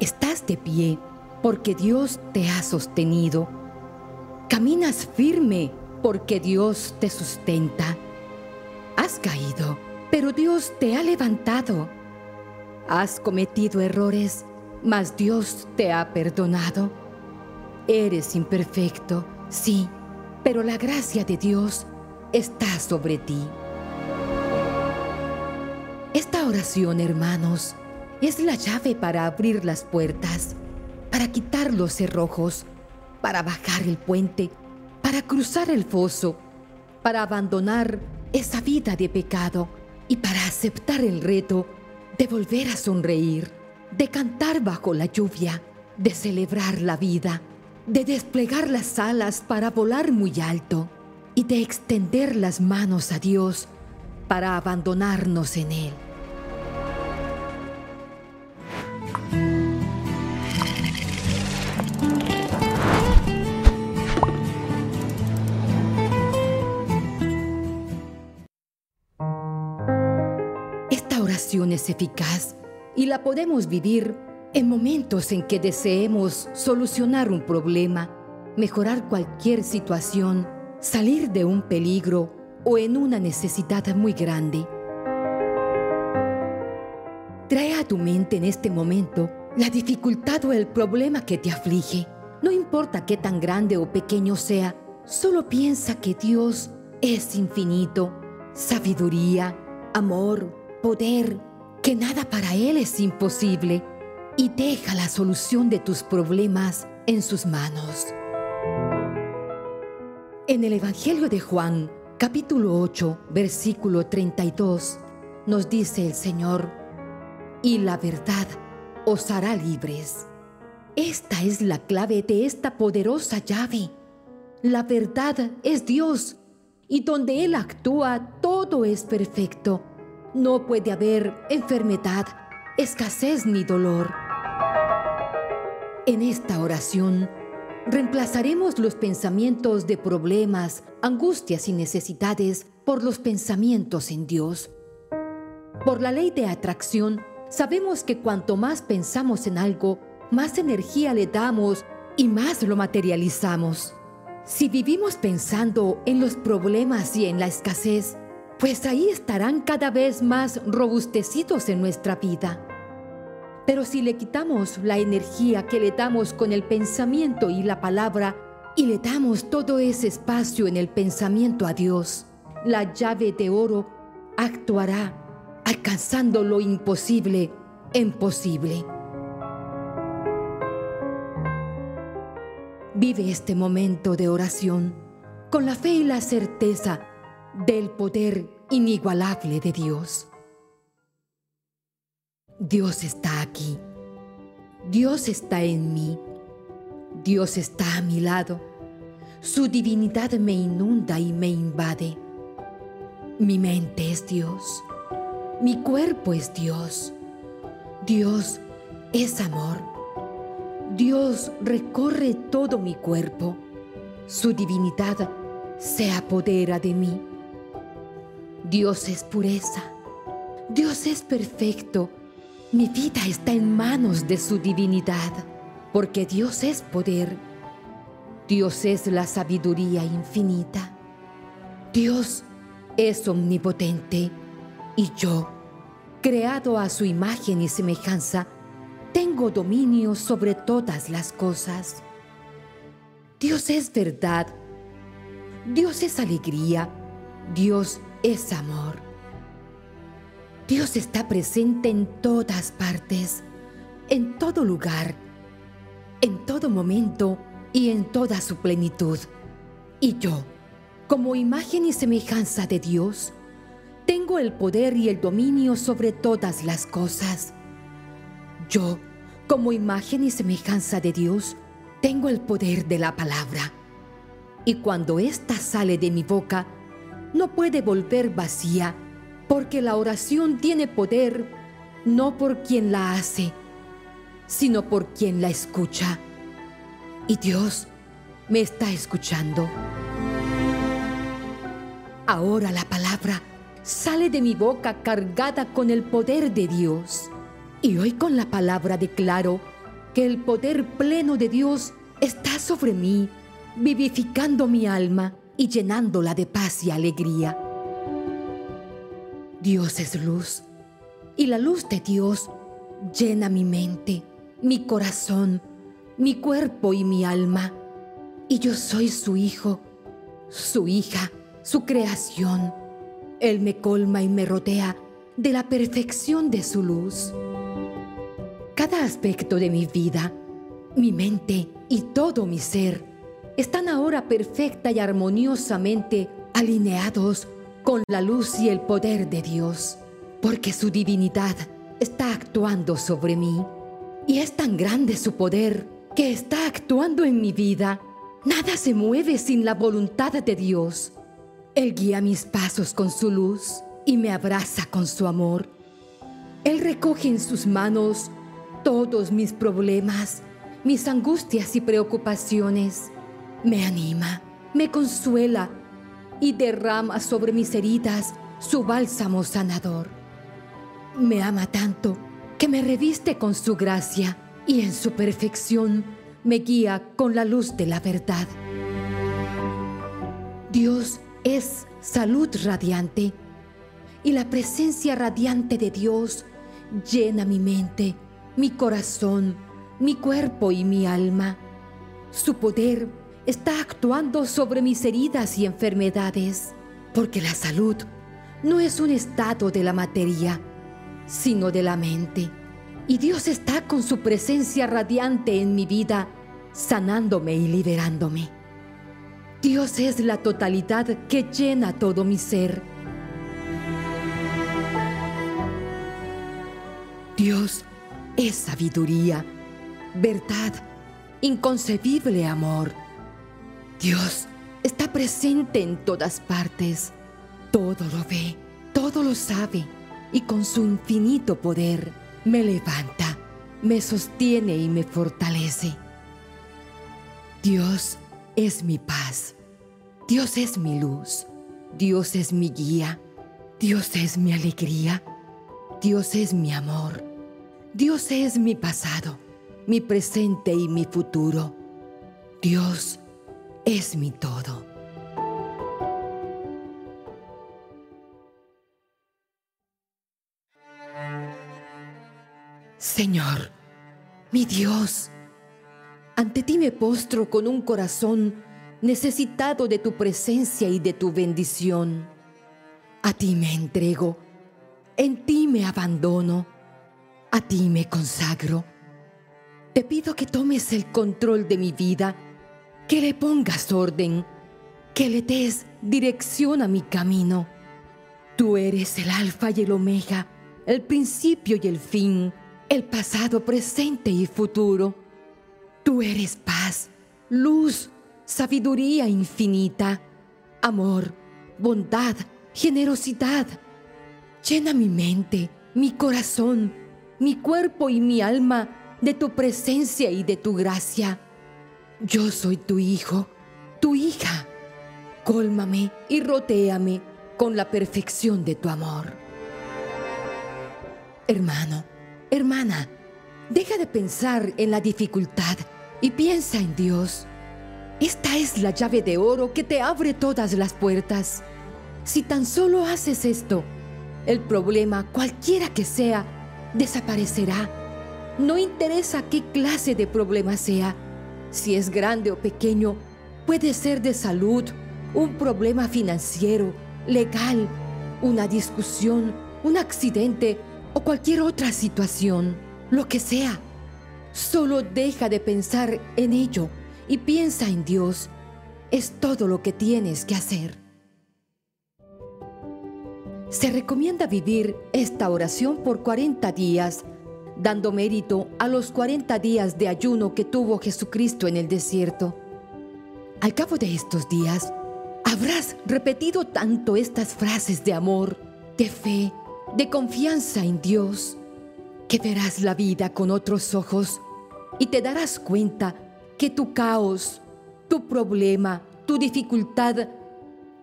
Estás de pie porque Dios te ha sostenido. Caminas firme porque Dios te sustenta. Has caído, pero Dios te ha levantado. Has cometido errores, mas Dios te ha perdonado. Eres imperfecto, sí, pero la gracia de Dios está sobre ti. Esta oración, hermanos, es la llave para abrir las puertas, para quitar los cerrojos, para bajar el puente, para cruzar el foso, para abandonar esa vida de pecado y para aceptar el reto de volver a sonreír, de cantar bajo la lluvia, de celebrar la vida, de desplegar las alas para volar muy alto y de extender las manos a Dios para abandonarnos en Él. Es eficaz y la podemos vivir en momentos en que deseemos solucionar un problema, mejorar cualquier situación, salir de un peligro o en una necesidad muy grande. Trae a tu mente en este momento la dificultad o el problema que te aflige. No importa qué tan grande o pequeño sea, solo piensa que Dios es infinito, sabiduría, amor, poder, que nada para Él es imposible y deja la solución de tus problemas en sus manos. En el Evangelio de Juan, capítulo 8, versículo 32, nos dice el Señor, y la verdad os hará libres. Esta es la clave de esta poderosa llave. La verdad es Dios, y donde Él actúa todo es perfecto. No puede haber enfermedad, escasez ni dolor. En esta oración, reemplazaremos los pensamientos de problemas, angustias y necesidades por los pensamientos en Dios. Por la ley de atracción, sabemos que cuanto más pensamos en algo, más energía le damos y más lo materializamos. Si vivimos pensando en los problemas y en la escasez, pues ahí estarán cada vez más robustecidos en nuestra vida. Pero si le quitamos la energía que le damos con el pensamiento y la palabra y le damos todo ese espacio en el pensamiento a Dios, la llave de oro actuará alcanzando lo imposible en posible. Vive este momento de oración con la fe y la certeza del poder inigualable de Dios. Dios está aquí. Dios está en mí. Dios está a mi lado. Su divinidad me inunda y me invade. Mi mente es Dios. Mi cuerpo es Dios. Dios es amor. Dios recorre todo mi cuerpo. Su divinidad se apodera de mí. Dios es pureza. Dios es perfecto mi vida está en manos de su divinidad, porque Dios es poder. Dios es la sabiduría infinita. Dios es omnipotente y yo, creado a su imagen y semejanza, tengo dominio sobre todas las cosas. Dios es verdad. Dios es alegría. Dios es amor. Dios está presente en todas partes, en todo lugar, en todo momento y en toda su plenitud. Y yo, como imagen y semejanza de Dios, tengo el poder y el dominio sobre todas las cosas. Yo, como imagen y semejanza de Dios, tengo el poder de la palabra. Y cuando ésta sale de mi boca, no puede volver vacía, porque la oración tiene poder no por quien la hace, sino por quien la escucha. Y Dios me está escuchando. Ahora la palabra sale de mi boca cargada con el poder de Dios. Y hoy con la palabra declaro que el poder pleno de Dios está sobre mí, vivificando mi alma y llenándola de paz y alegría. Dios es luz y la luz de Dios llena mi mente, mi corazón, mi cuerpo y mi alma. Y yo soy su hijo, su hija, su creación. Él me colma y me rodea de la perfección de su luz. Cada aspecto de mi vida, mi mente y todo mi ser están ahora perfecta y armoniosamente alineados con la luz y el poder de Dios, porque su divinidad está actuando sobre mí y es tan grande su poder que está actuando en mi vida. Nada se mueve sin la voluntad de Dios. Él guía mis pasos con su luz y me abraza con su amor. Él recoge en sus manos todos mis problemas, mis angustias y preocupaciones. Me anima, me consuela y derrama sobre mis heridas su bálsamo sanador. Me ama tanto que me reviste con su gracia y en su perfección me guía con la luz de la verdad. Dios es salud radiante y la presencia radiante de Dios llena mi mente, mi corazón, mi cuerpo y mi alma. Su poder está actuando sobre mis heridas y enfermedades, porque la salud no es un estado de la materia, sino de la mente. Y Dios está con su presencia radiante en mi vida, sanándome y liberándome. Dios es la totalidad que llena todo mi ser. Dios es sabiduría, verdad, inconcebible amor. Dios está presente en todas partes. Todo lo ve, todo lo sabe y con su infinito poder me levanta, me sostiene y me fortalece. Dios es mi paz, Dios es mi luz, Dios es mi guía, Dios es mi alegría, Dios es mi amor, Dios es mi pasado, mi presente y mi futuro. Dios es mi todo. Señor, mi Dios, ante ti me postro con un corazón necesitado de tu presencia y de tu bendición. A ti me entrego, en ti me abandono, a ti me consagro. Te pido que tomes el control de mi vida, que le pongas orden, que le des dirección a mi camino. Tú eres el alfa y el omega, el principio y el fin el pasado, presente y futuro. Tú eres paz, luz, sabiduría infinita, amor, bondad, generosidad. Llena mi mente, mi corazón, mi cuerpo y mi alma de tu presencia y de tu gracia. Yo soy tu hijo, tu hija. Cólmame y rotéame con la perfección de tu amor. Hermano, Hermana, deja de pensar en la dificultad y piensa en Dios. Esta es la llave de oro que te abre todas las puertas. Si tan solo haces esto, el problema, cualquiera que sea, desaparecerá. No interesa qué clase de problema sea, si es grande o pequeño, puede ser de salud, un problema financiero, legal, una discusión, un accidente o cualquier otra situación, lo que sea. Solo deja de pensar en ello y piensa en Dios. Es todo lo que tienes que hacer. Se recomienda vivir esta oración por 40 días, dando mérito a los 40 días de ayuno que tuvo Jesucristo en el desierto. Al cabo de estos días, habrás repetido tanto estas frases de amor, de fe, de confianza en Dios, que verás la vida con otros ojos y te darás cuenta que tu caos, tu problema, tu dificultad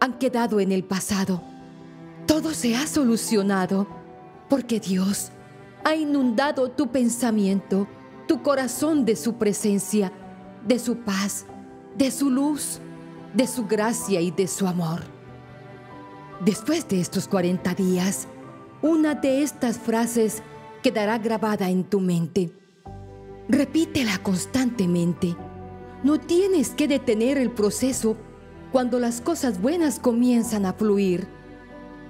han quedado en el pasado. Todo se ha solucionado porque Dios ha inundado tu pensamiento tu corazón de su presencia, de su paz, de su luz, de su gracia y de su amor. Después de estos 40 días, una de estas frases quedará grabada en tu mente. Repítela constantemente. No tienes que detener el proceso cuando las cosas buenas comienzan a fluir.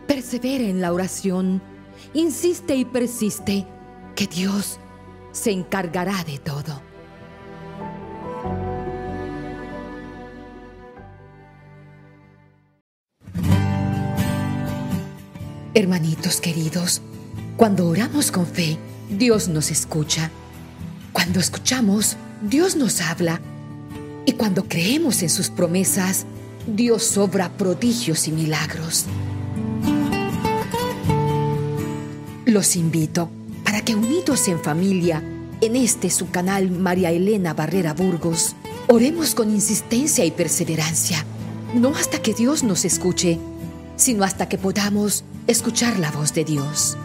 Persevera en la oración. Insiste y persiste que Dios se encargará de todo. Hermanitos queridos, cuando oramos con fe, Dios nos escucha. Cuando escuchamos, Dios nos habla. Y cuando creemos en sus promesas, Dios obra prodigios y milagros. Los invito para que unidos en familia, en este su canal María Elena Barrera Burgos, oremos con insistencia y perseverancia, no hasta que Dios nos escuche, sino hasta que podamos escuchar la voz de Dios.